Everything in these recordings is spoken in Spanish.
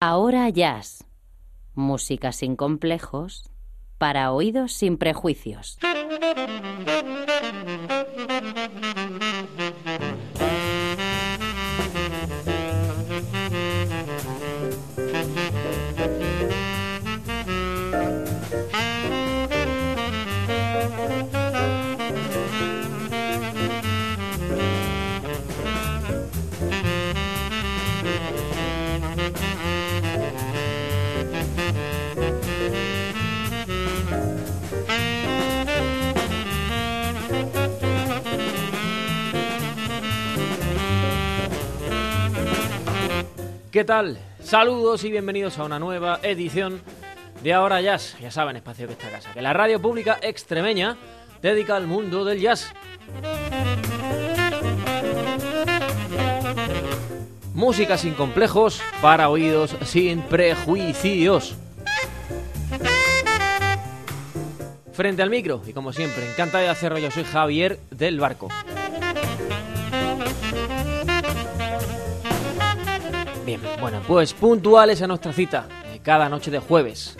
Ahora Jazz. Música sin complejos para oídos sin prejuicios. ¿Qué tal? Saludos y bienvenidos a una nueva edición de Ahora Jazz. Ya saben, espacio que está casa, que la radio pública extremeña dedica al mundo del jazz. Música sin complejos para oídos sin prejuicios. Frente al micro, y como siempre, encantado de hacerlo, yo soy Javier del Barco. Bien, bueno, pues puntuales a nuestra cita, eh, cada noche de jueves.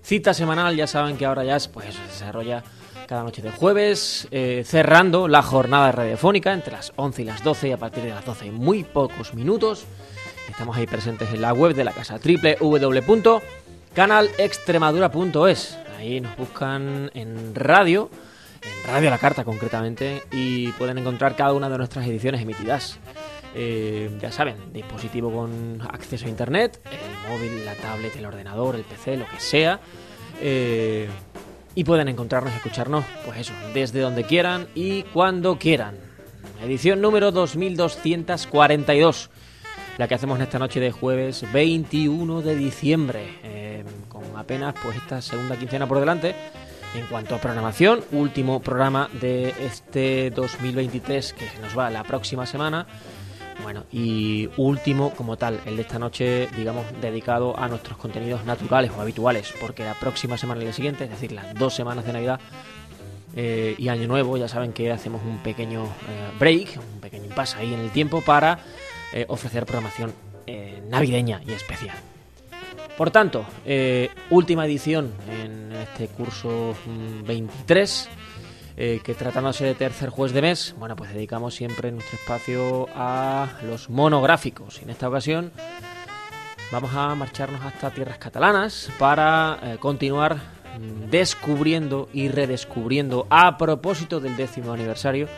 Cita semanal, ya saben que ahora ya es, pues, se desarrolla cada noche de jueves, eh, cerrando la jornada radiofónica entre las 11 y las 12 y a partir de las 12 en muy pocos minutos. Estamos ahí presentes en la web de la casa www.canalextremadura.es. Ahí nos buscan en radio, en Radio La Carta concretamente, y pueden encontrar cada una de nuestras ediciones emitidas. Eh, ya saben, dispositivo con acceso a internet, el móvil, la tablet, el ordenador, el PC, lo que sea. Eh, y pueden encontrarnos y escucharnos, pues eso, desde donde quieran y cuando quieran. Edición número 2242, la que hacemos en esta noche de jueves 21 de diciembre, eh, con apenas pues esta segunda quincena por delante. En cuanto a programación, último programa de este 2023 que se nos va la próxima semana. Bueno, y último como tal, el de esta noche, digamos, dedicado a nuestros contenidos naturales o habituales, porque la próxima semana y la siguiente, es decir, las dos semanas de Navidad eh, y Año Nuevo, ya saben que hacemos un pequeño eh, break, un pequeño impasse ahí en el tiempo para eh, ofrecer programación navideña y especial. Por tanto, última edición en este curso mm, 23 eh, que tratándose de tercer jueves de mes, bueno, pues dedicamos siempre nuestro espacio a los monográficos. En esta ocasión vamos a marcharnos hasta tierras catalanas para eh, continuar mm, descubriendo y redescubriendo a propósito del décimo aniversario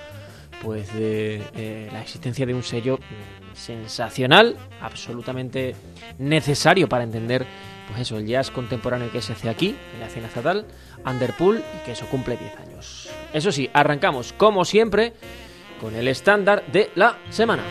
pues de eh, la existencia de un sello mm, sensacional, absolutamente necesario para entender pues eso, el jazz contemporáneo que se hace aquí, en la escena estatal, Underpool, y que eso cumple 10 años. Eso sí, arrancamos como siempre con el estándar de la semana.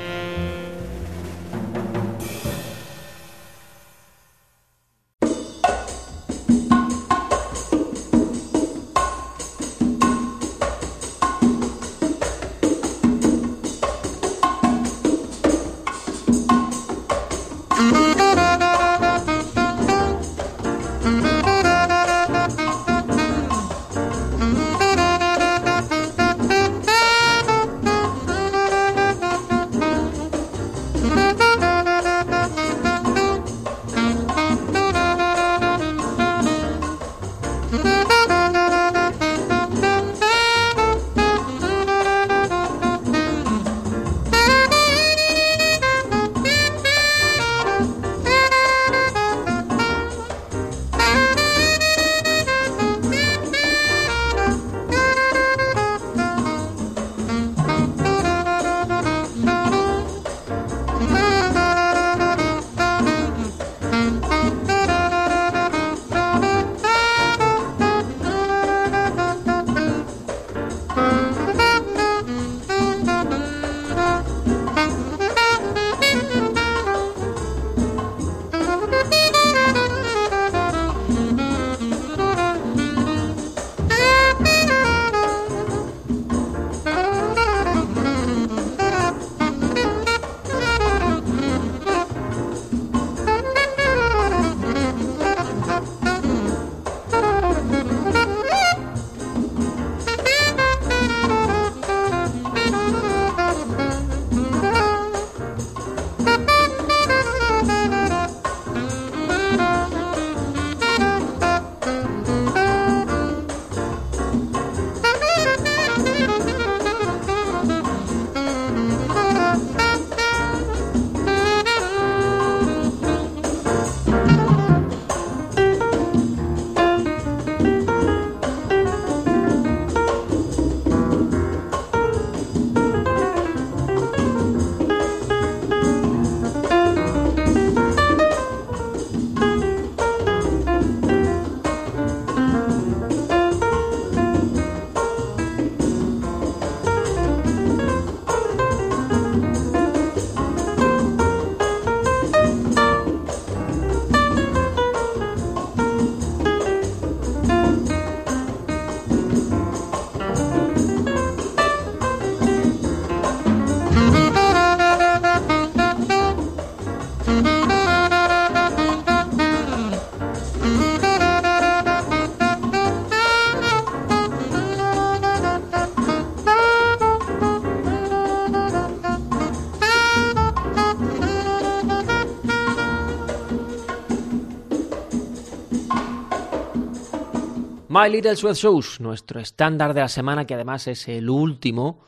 My Little Sweat Shows, nuestro estándar de la semana, que además es el último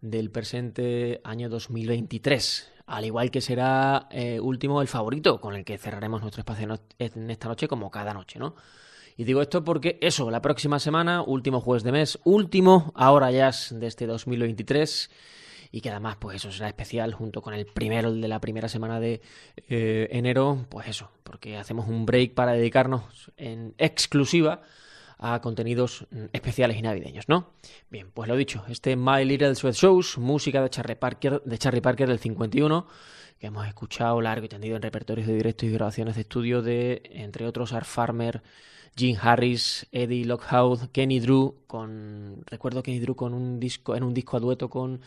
del presente año 2023. Al igual que será eh, último el favorito, con el que cerraremos nuestro espacio en esta noche, como cada noche, ¿no? Y digo esto porque eso, la próxima semana, último jueves de mes, último ahora ya de este 2023 y que además pues eso será especial junto con el primero de la primera semana de eh, enero pues eso porque hacemos un break para dedicarnos en exclusiva a contenidos mm, especiales y navideños, ¿no? Bien, pues lo dicho, este My Little Sweat Shows, música de Charlie Parker, de Charlie Parker del 51, que hemos escuchado largo y tendido en repertorios de directo y grabaciones de estudio de, entre otros, Art Farmer, Gene Harris, Eddie Lockwood, Kenny Drew, con recuerdo Kenny Drew con un disco en un disco a dueto con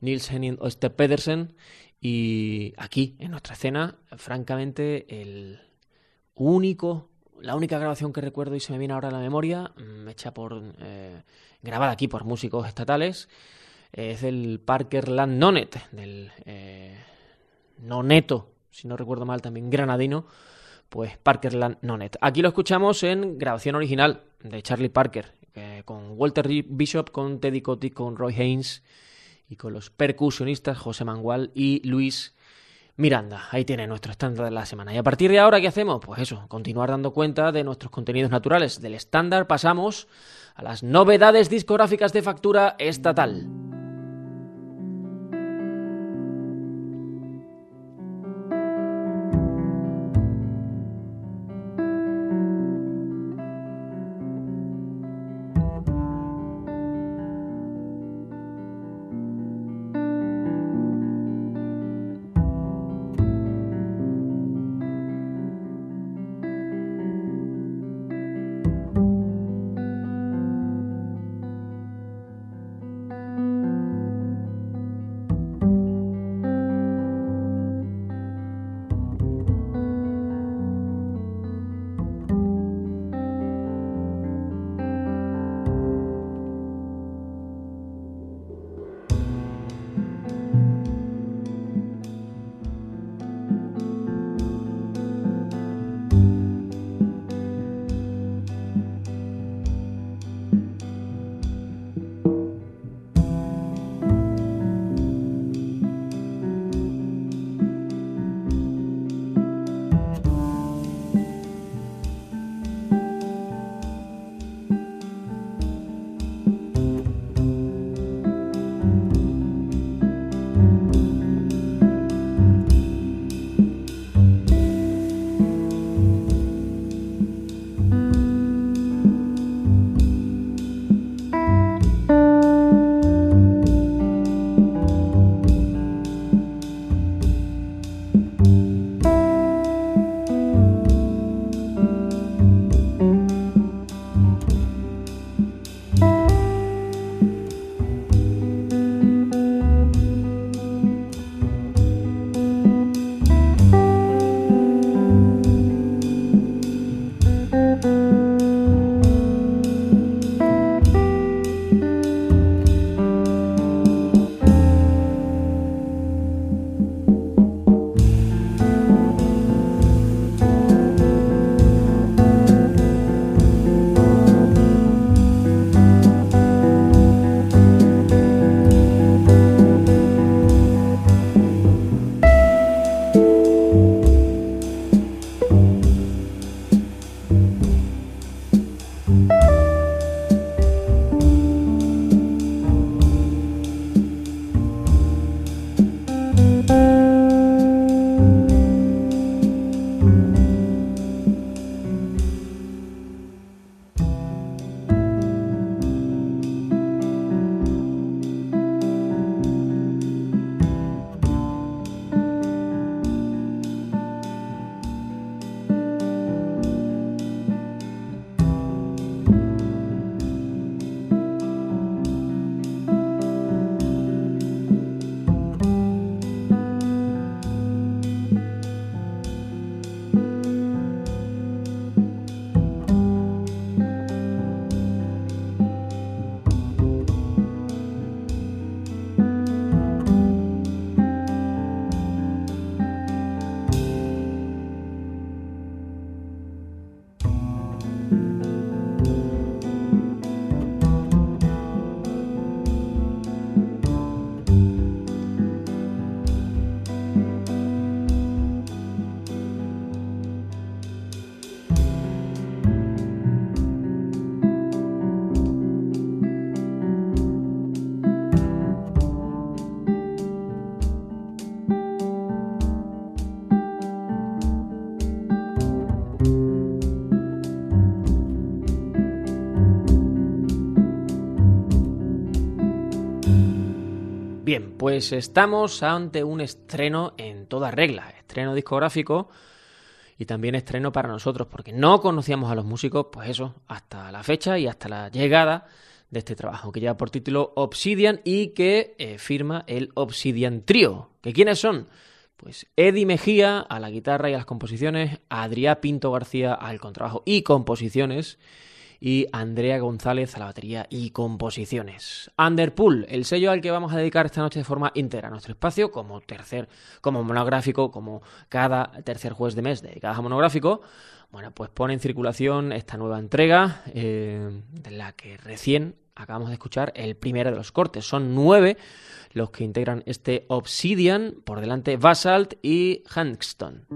Nils Henning o Step Pedersen y aquí en nuestra escena, francamente el único la única grabación que recuerdo y se me viene ahora a la memoria, mm, hecha por eh, grabada aquí por músicos estatales, es el Parker Land Nonet, del eh, Noneto, si no recuerdo mal, también granadino, pues Parkerland Nonet. Aquí lo escuchamos en grabación original de Charlie Parker, eh, con Walter Bishop, con Teddy Kotick, con Roy Haynes y con los percusionistas José Mangual y Luis Miranda. Ahí tiene nuestro estándar de la semana. Y a partir de ahora, ¿qué hacemos? Pues eso, continuar dando cuenta de nuestros contenidos naturales. Del estándar pasamos a las novedades discográficas de factura estatal. Pues estamos ante un estreno en toda regla, estreno discográfico y también estreno para nosotros, porque no conocíamos a los músicos, pues eso, hasta la fecha y hasta la llegada de este trabajo, que lleva por título Obsidian y que eh, firma el Obsidian Trio. ¿Que quiénes son? Pues Eddie Mejía a la guitarra y a las composiciones, Adrián Pinto García al contrabajo y composiciones, y Andrea González a la batería y composiciones. Underpool, el sello al que vamos a dedicar esta noche de forma íntegra nuestro espacio, como tercer, como monográfico, como cada tercer jueves de mes dedicado a monográfico. Bueno, pues pone en circulación esta nueva entrega, eh, de la que recién acabamos de escuchar el primero de los cortes. Son nueve los que integran este Obsidian, por delante Basalt y Hangston.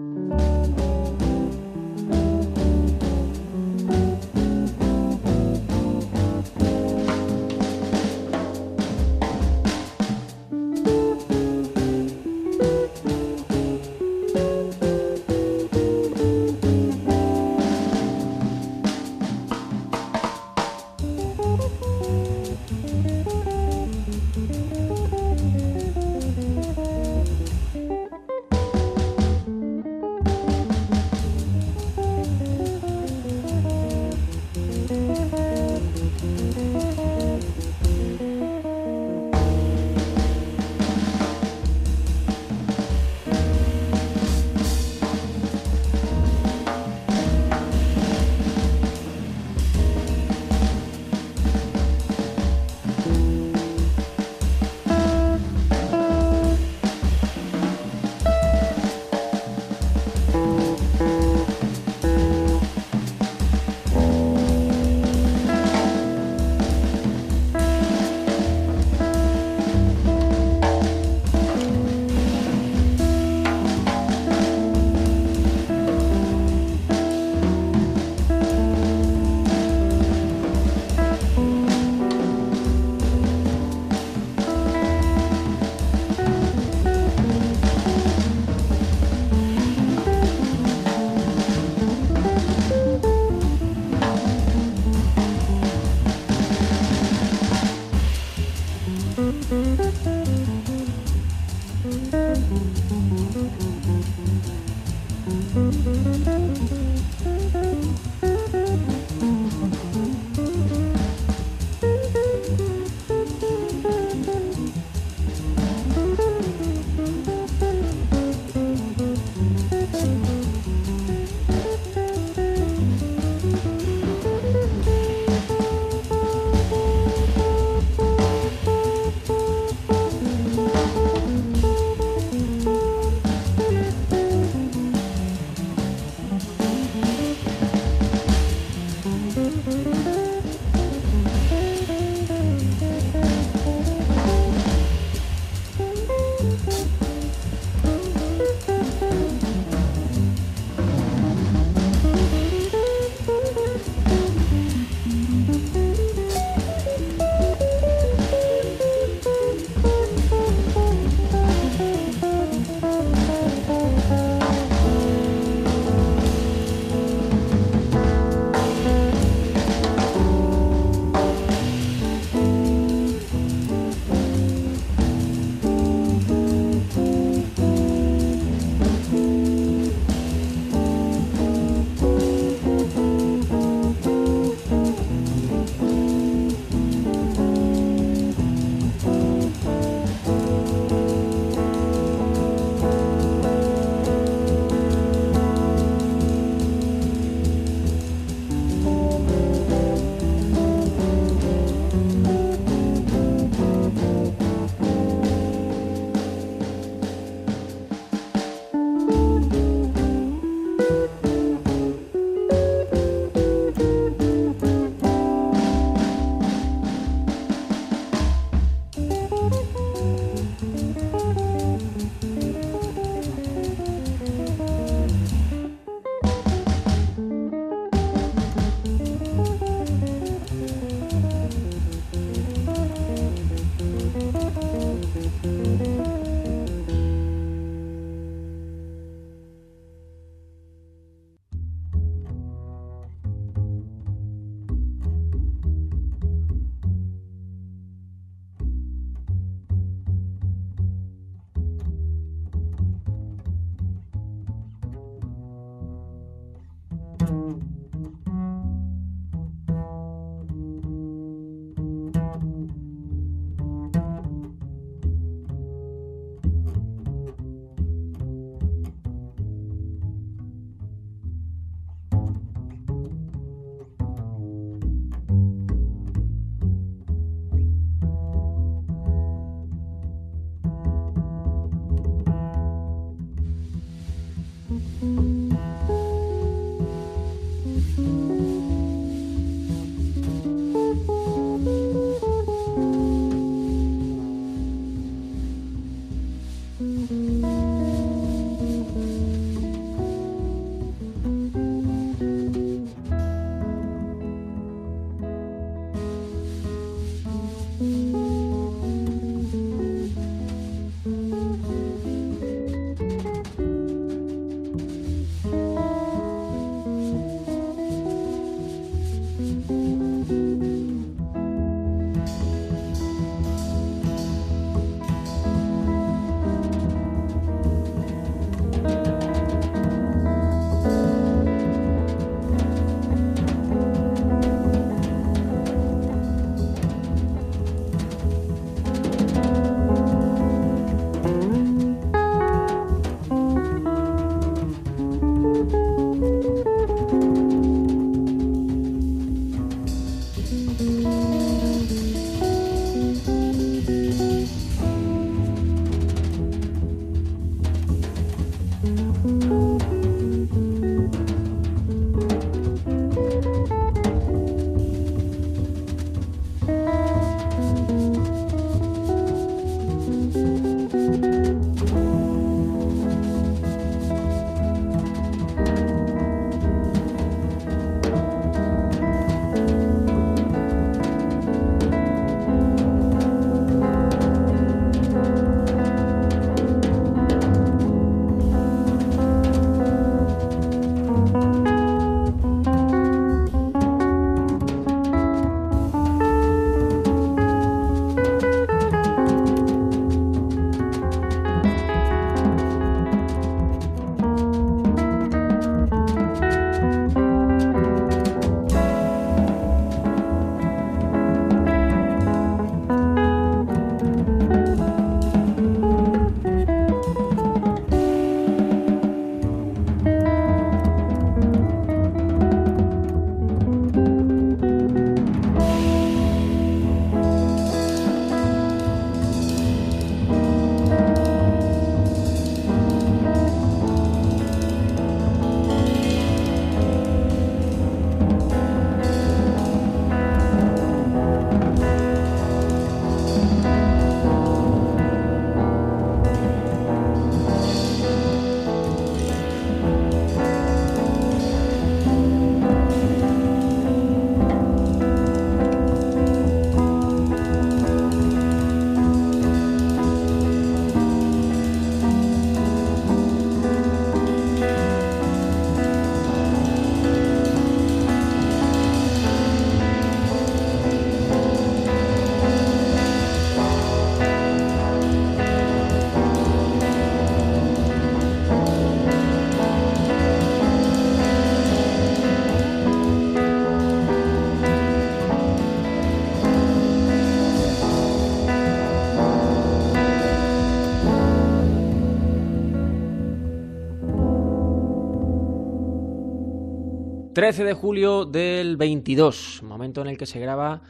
13 de julio del 22, momento en el que se graba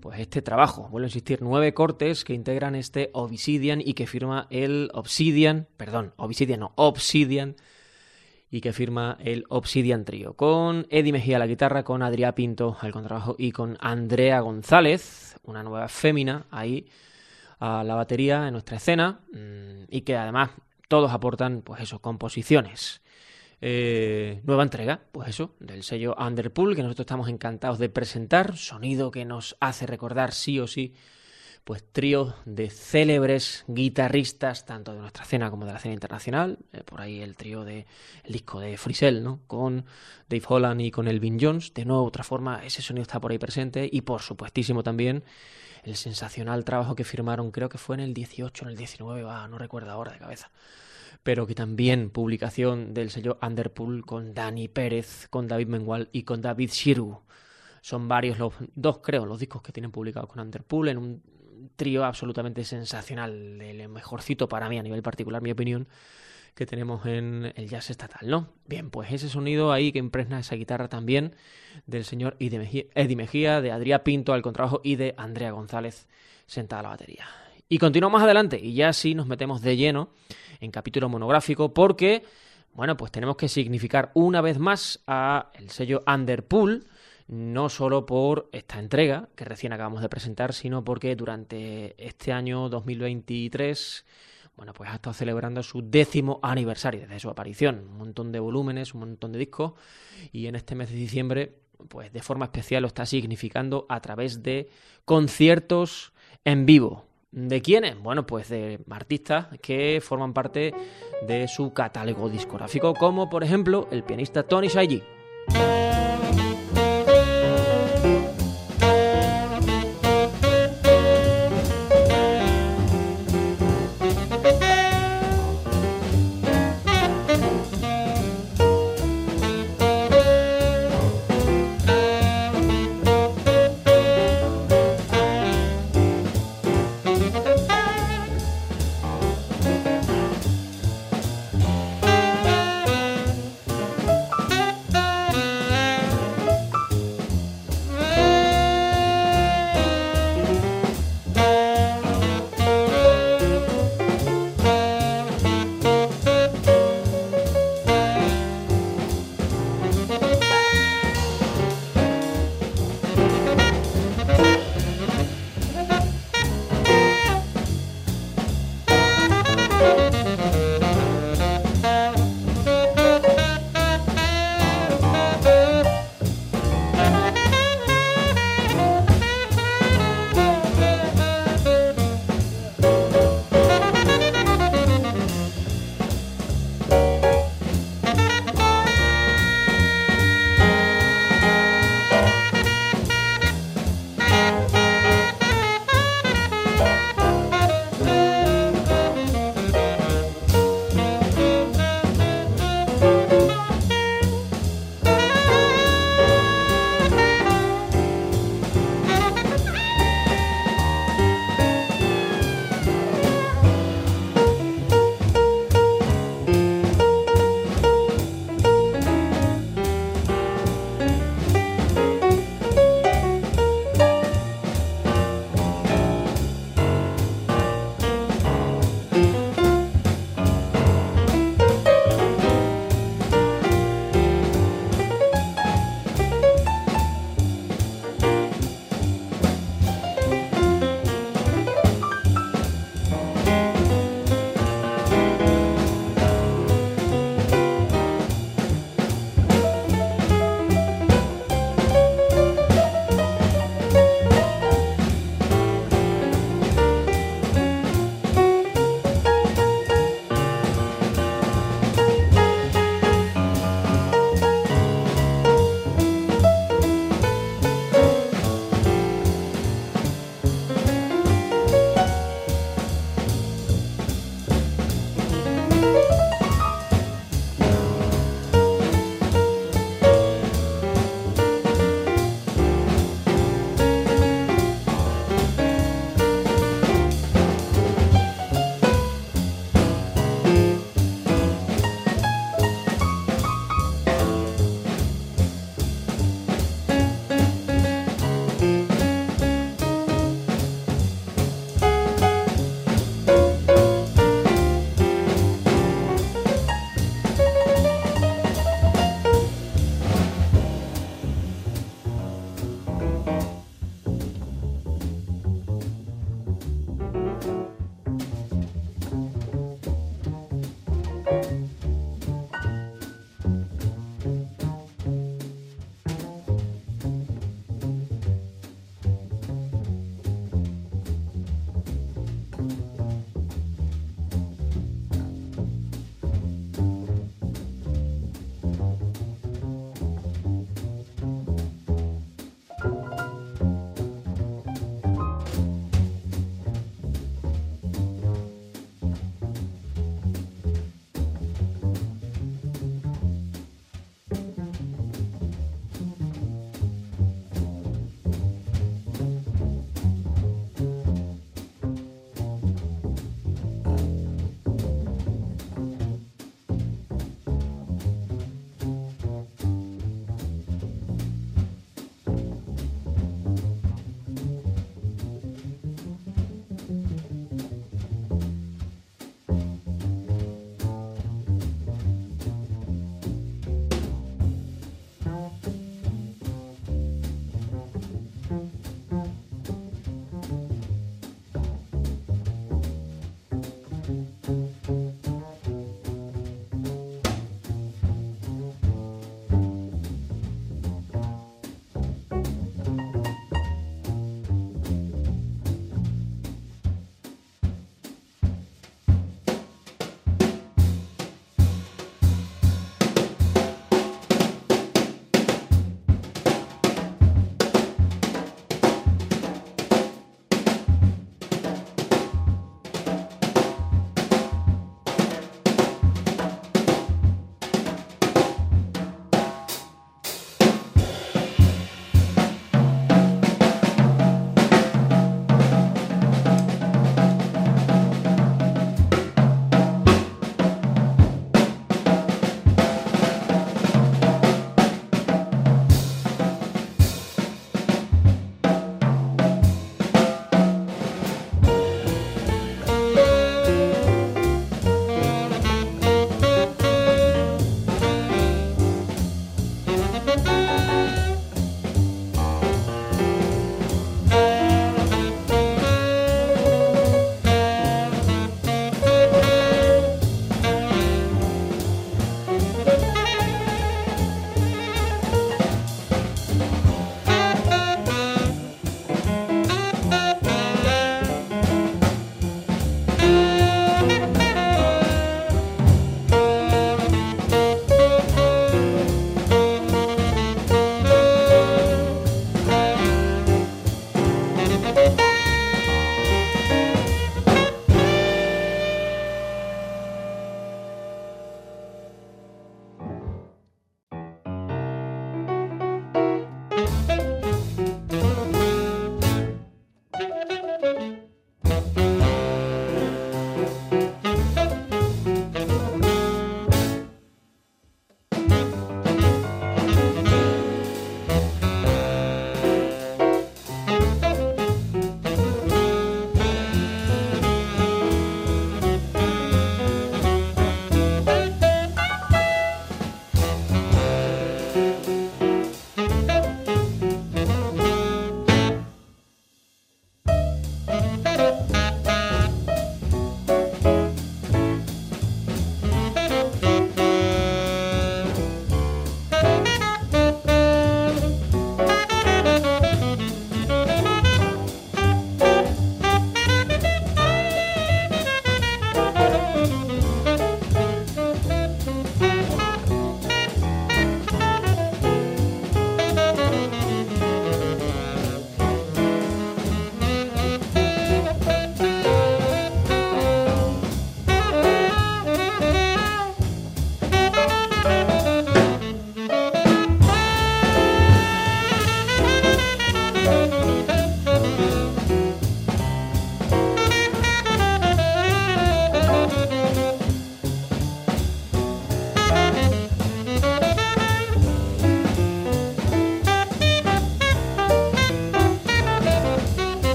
pues este trabajo. Vuelvo a insistir, nueve cortes que integran este Obsidian y que firma el Obsidian, perdón, Obsidian no, Obsidian y que firma el Obsidian Trio, con Eddie Mejía a la guitarra, con Adrià Pinto al contrabajo y con Andrea González, una nueva fémina ahí a la batería en nuestra escena mm, y que además todos aportan pues composiciones. Eh, nueva entrega, pues eso, del sello Underpool, que nosotros estamos encantados de presentar, sonido que nos hace recordar sí o sí pues trío de célebres guitarristas, tanto de nuestra escena como de la escena internacional. Eh, por ahí el trío de el disco de Frisell, ¿no? Con Dave Holland y con Elvin Jones. De nuevo, otra forma, ese sonido está por ahí presente. Y por supuestísimo también el sensacional trabajo que firmaron, creo que fue en el 18, en el 19, va, no recuerdo ahora de cabeza pero que también publicación del sello Underpool con Dani Pérez, con David Mengual y con David Shiru. Son varios los dos, creo, los discos que tienen publicados con Underpool en un trío absolutamente sensacional, el mejorcito para mí a nivel particular, mi opinión, que tenemos en el jazz estatal, ¿no? Bien, pues ese sonido ahí que impregna esa guitarra también del señor Eddie Mejía, de Adrià Pinto al contrabajo y de Andrea González sentada a la batería. Y continuamos más adelante y ya sí nos metemos de lleno en capítulo monográfico porque, bueno, pues tenemos que significar una vez más a el sello Underpool, no solo por esta entrega que recién acabamos de presentar, sino porque durante este año 2023 bueno, pues ha estado celebrando su décimo aniversario desde su aparición. Un montón de volúmenes, un montón de discos. Y en este mes de diciembre, pues de forma especial lo está significando a través de conciertos en vivo. ¿De quiénes? Bueno, pues de artistas que forman parte de su catálogo discográfico, como por ejemplo el pianista Tony Saigi.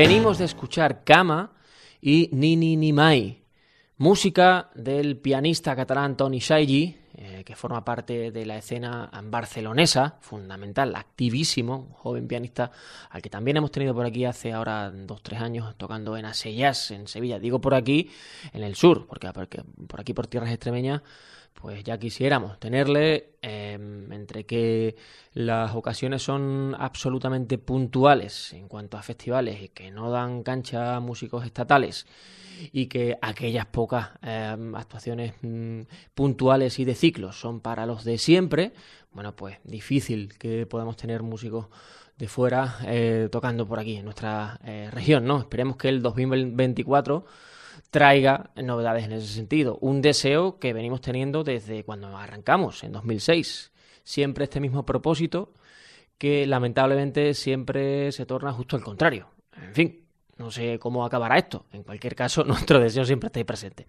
Venimos de escuchar Kama y Nini Ni Mai, música del pianista catalán Tony Shaigi, eh, que forma parte de la escena barcelonesa, fundamental, activísimo, joven pianista al que también hemos tenido por aquí hace ahora dos, tres años tocando en Aseyas, en Sevilla. Digo por aquí, en el sur, porque, porque por aquí por tierras extremeñas pues ya quisiéramos tenerle em, entre que las ocasiones son absolutamente puntuales en cuanto a festivales y que no dan cancha a músicos estatales y que aquellas pocas em, actuaciones mm, puntuales y de ciclos son para los de siempre, bueno, pues difícil que podamos tener músicos de fuera eh, tocando por aquí en nuestra eh, región, ¿no? Esperemos que el 2024 traiga novedades en ese sentido. Un deseo que venimos teniendo desde cuando arrancamos, en 2006. Siempre este mismo propósito que lamentablemente siempre se torna justo al contrario. En fin, no sé cómo acabará esto. En cualquier caso, nuestro deseo siempre está ahí presente.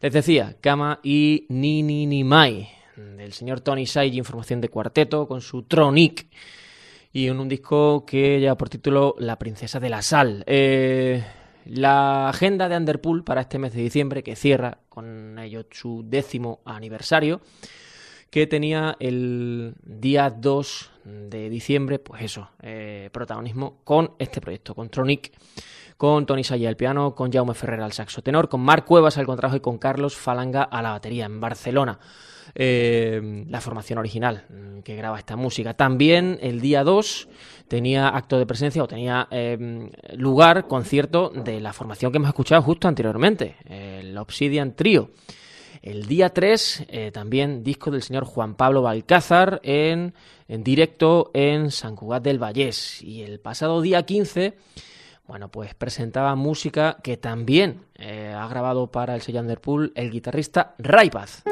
Les decía, Kama y Ni Ni Ni Mai, del señor Tony Saigi, información de cuarteto, con su Tronic. Y en un disco que lleva por título La Princesa de la Sal. Eh, la agenda de Underpool para este mes de diciembre, que cierra con ello su décimo aniversario, que tenía el día 2 de diciembre, pues eso, eh, protagonismo con este proyecto, con Tronic, con Tony Saya al piano, con Jaume Ferrer al saxo tenor, con Marc Cuevas al contrabajo y con Carlos Falanga a la batería en Barcelona. Eh, la formación original mm, que graba esta música. También el día 2 tenía acto de presencia o tenía eh, lugar concierto de la formación que hemos escuchado justo anteriormente, el Obsidian Trio. El día 3 eh, también disco del señor Juan Pablo Balcázar en, en directo en San Cugat del Vallés. Y el pasado día 15 bueno, pues presentaba música que también ha grabado para el sello Underpool el guitarrista Raipaz.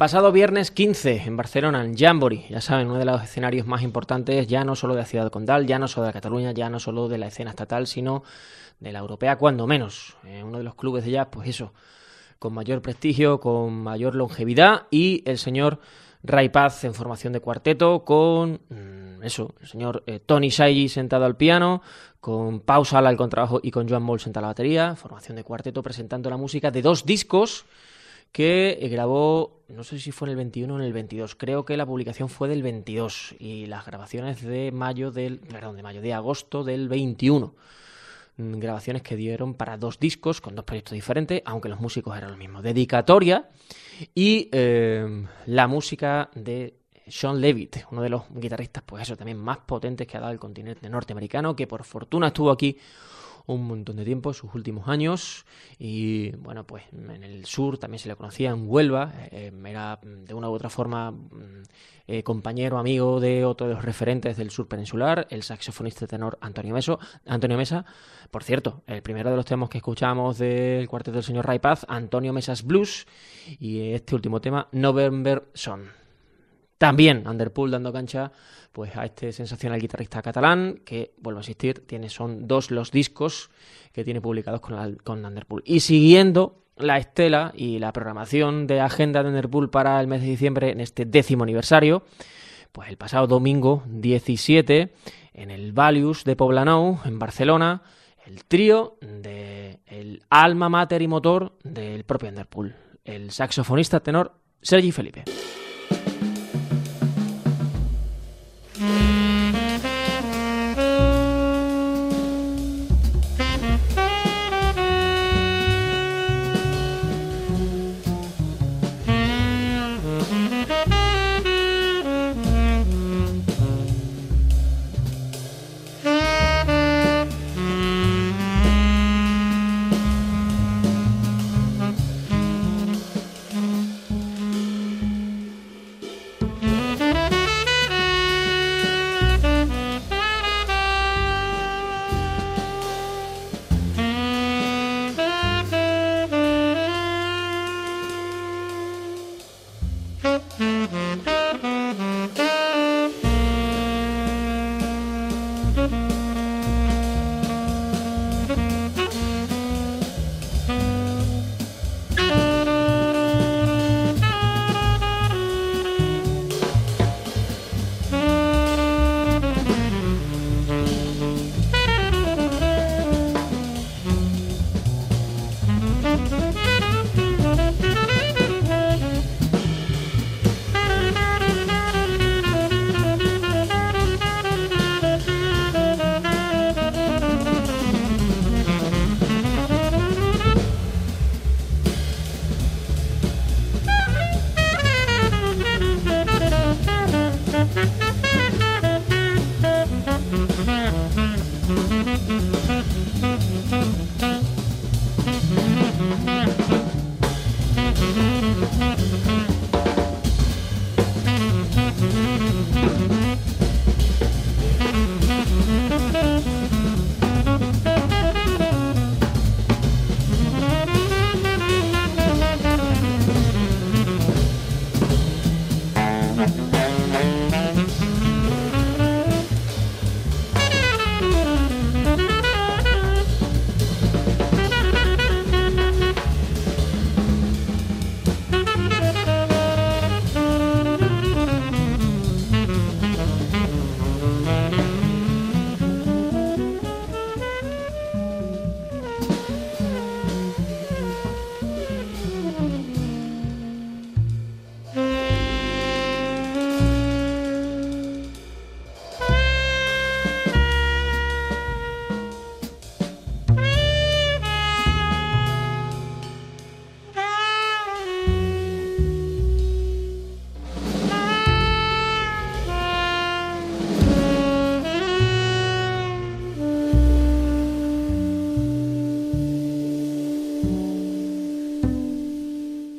Pasado viernes 15 en Barcelona, en Jamboree, ya saben, uno de los escenarios más importantes, ya no solo de la ciudad Condal, ya no solo de Cataluña, ya no solo de la escena estatal, sino de la europea, cuando menos. Eh, uno de los clubes de jazz, pues eso, con mayor prestigio, con mayor longevidad, y el señor Ray Paz en formación de cuarteto, con mm, eso, el señor eh, Tony Shaiji sentado al piano, con Pau Sala al contrabajo y con Joan Moll sentado a la batería, formación de cuarteto presentando la música de dos discos que eh, grabó, no sé si fue en el 21 o en el 22, creo que la publicación fue del 22 y las grabaciones de mayo del, perdón, de mayo, de agosto del 21. Mm, grabaciones que dieron para dos discos con dos proyectos diferentes, aunque los músicos eran los mismos. Dedicatoria y eh, la música de Sean Levitt, uno de los guitarristas, pues eso, también más potentes que ha dado el continente norteamericano, que por fortuna estuvo aquí un montón de tiempo, sus últimos años, y bueno, pues en el sur también se le conocía, en Huelva, eh, era de una u otra forma mm, eh, compañero, amigo de otro de los referentes del sur peninsular, el saxofonista tenor Antonio, Meso, Antonio Mesa. Por cierto, el primero de los temas que escuchamos del cuarteto del señor Ray Paz, Antonio Mesas Blues, y este último tema, November Son. También Underpool dando cancha pues a este sensacional guitarrista catalán que, vuelvo a insistir, tiene, son dos los discos que tiene publicados con, Underpool. Y siguiendo la estela y la programación de agenda de Underpool para el mes de diciembre en este décimo aniversario, pues el pasado domingo 17 en el Valius de Poblenou, en Barcelona, el trío de el alma mater y motor del propio Underpool, el saxofonista tenor Sergi Felipe.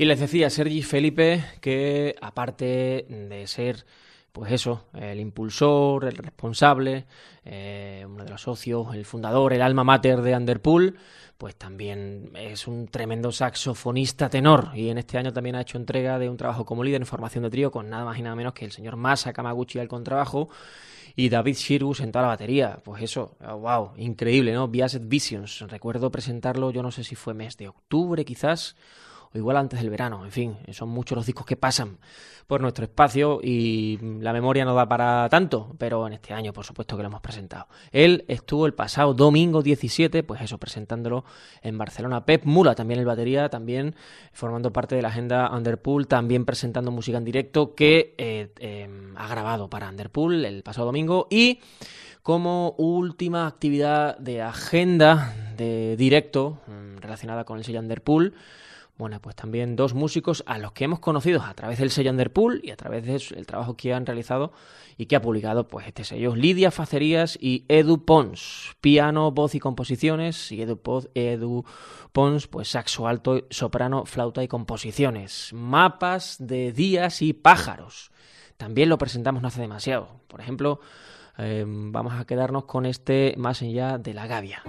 Y les decía Sergi Felipe que, aparte de ser pues eso, el impulsor, el responsable, eh, uno de los socios, el fundador, el alma mater de Underpool, pues también es un tremendo saxofonista tenor y en este año también ha hecho entrega de un trabajo como líder en formación de trío con nada más y nada menos que el señor Masa Kamaguchi al contrabajo y David Shirgus en toda la batería. Pues eso, wow, increíble, ¿no? Biased Visions. Recuerdo presentarlo, yo no sé si fue mes de octubre quizás o igual antes del verano. En fin, son muchos los discos que pasan por nuestro espacio y la memoria no da para tanto, pero en este año, por supuesto, que lo hemos presentado. Él estuvo el pasado domingo 17, pues eso, presentándolo en Barcelona. Pep Mula, también el batería, también formando parte de la agenda Underpool, también presentando música en directo que eh, em, ha grabado para Underpool el pasado domingo y como última actividad de agenda de directo mm, relacionada con el sello Underpool, bueno, pues también dos músicos a los que hemos conocido a través del sello Underpool y a través del trabajo que han realizado y que ha publicado pues este sello. Lidia Facerías y Edu Pons, piano, voz y composiciones y Edu, Pons pues saxo alto, soprano, flauta y composiciones. Mapas de días y pájaros. También lo presentamos no hace demasiado. Por ejemplo, eh, vamos a quedarnos con este más allá de la gavia.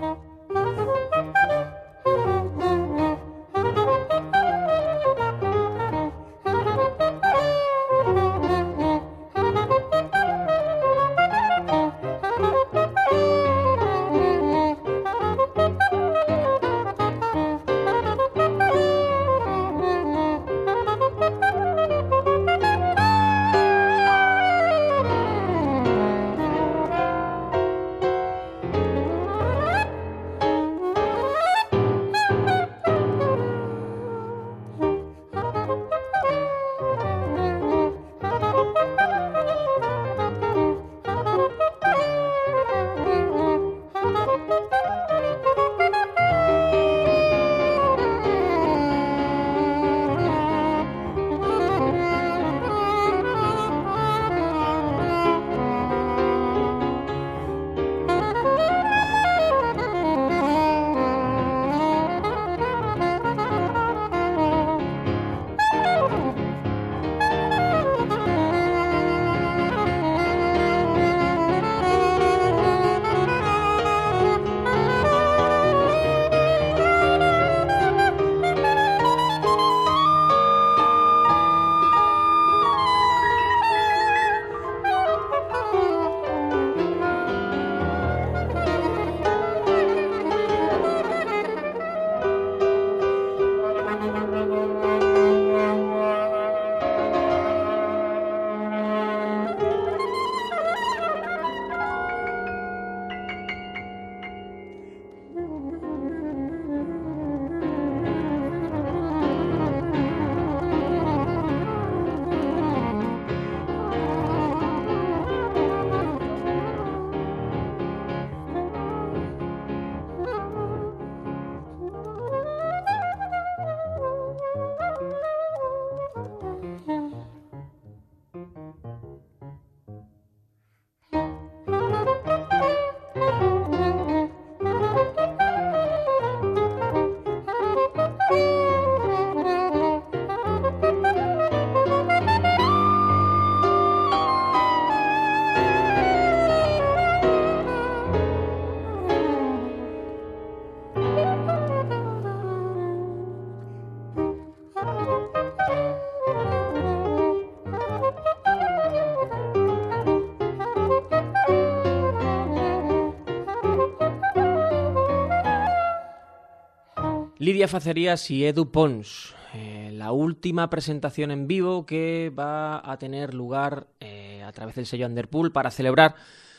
Lidia Facerías y Edu Pons. Eh, la última presentación en vivo que va a tener lugar eh, a través del sello Underpool para celebrar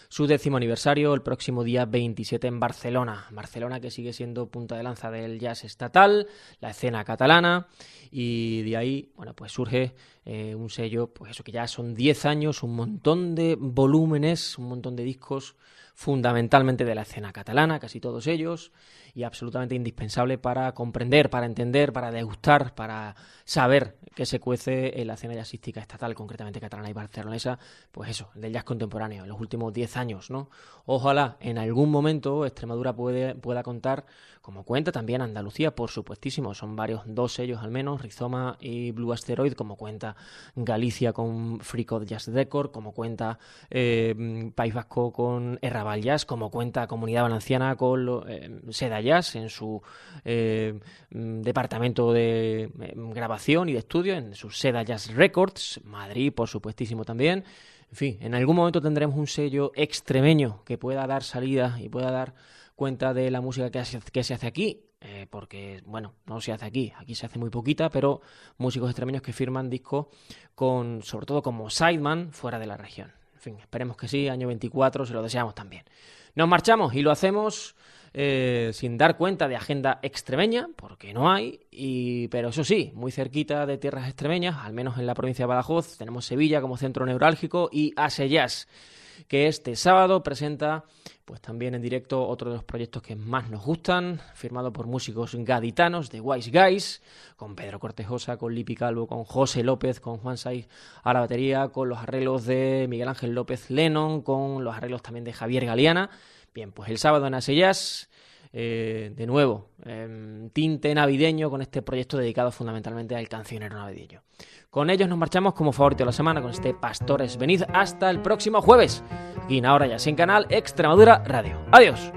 su décimo aniversario el próximo día 27 en Barcelona. Barcelona que sigue siendo punta de lanza del jazz estatal, la escena catalana y de ahí, bueno, pues surge eh, un sello, pues eso que ya son 10 años, un montón de volúmenes, un montón de discos fundamentalmente de la escena catalana, casi todos ellos, y absolutamente indispensable para comprender, para entender, para degustar, para saber qué se cuece en la escena jazzística estatal, concretamente catalana y barcelonesa, pues eso, del jazz contemporáneo, en los últimos 10 años, ¿no? Ojalá en algún momento Extremadura puede, pueda contar, como cuenta también Andalucía, por supuestísimo, son varios, dos sellos al menos, Rizoma y Blue Asteroid, como cuenta Galicia con Fricot Jazz Record, como cuenta eh, País Vasco con Errabal Jazz, como cuenta Comunidad Valenciana con eh, Seda Jazz en su eh, mm, departamento de grabación y de estudio, en su Seda Jazz Records, Madrid por supuestísimo también. En fin, en algún momento tendremos un sello extremeño que pueda dar salida y pueda dar cuenta de la música que, que se hace aquí eh, porque, bueno, no se hace aquí, aquí se hace muy poquita, pero músicos extremeños que firman discos con, sobre todo como Sideman, fuera de la región. Fin, esperemos que sí, año 24, se lo deseamos también. Nos marchamos y lo hacemos eh, sin dar cuenta de agenda extremeña, porque no hay, y, pero eso sí, muy cerquita de tierras extremeñas, al menos en la provincia de Badajoz, tenemos Sevilla como centro neurálgico y Aseyas que este sábado presenta pues también en directo otro de los proyectos que más nos gustan, firmado por músicos gaditanos de Wise Guys, con Pedro Cortejosa, con Lipi Calvo, con José López, con Juan Saiz a la batería, con los arreglos de Miguel Ángel López Lennon, con los arreglos también de Javier Galeana. Bien, pues el sábado en Asellas eh, de nuevo, em, tinte navideño con este proyecto dedicado fundamentalmente al cancionero navideño. Con ellos nos marchamos como favorito de la semana con este Pastores Venid hasta el próximo jueves, en Ahora Ya Sin Canal Extremadura Radio. Adiós.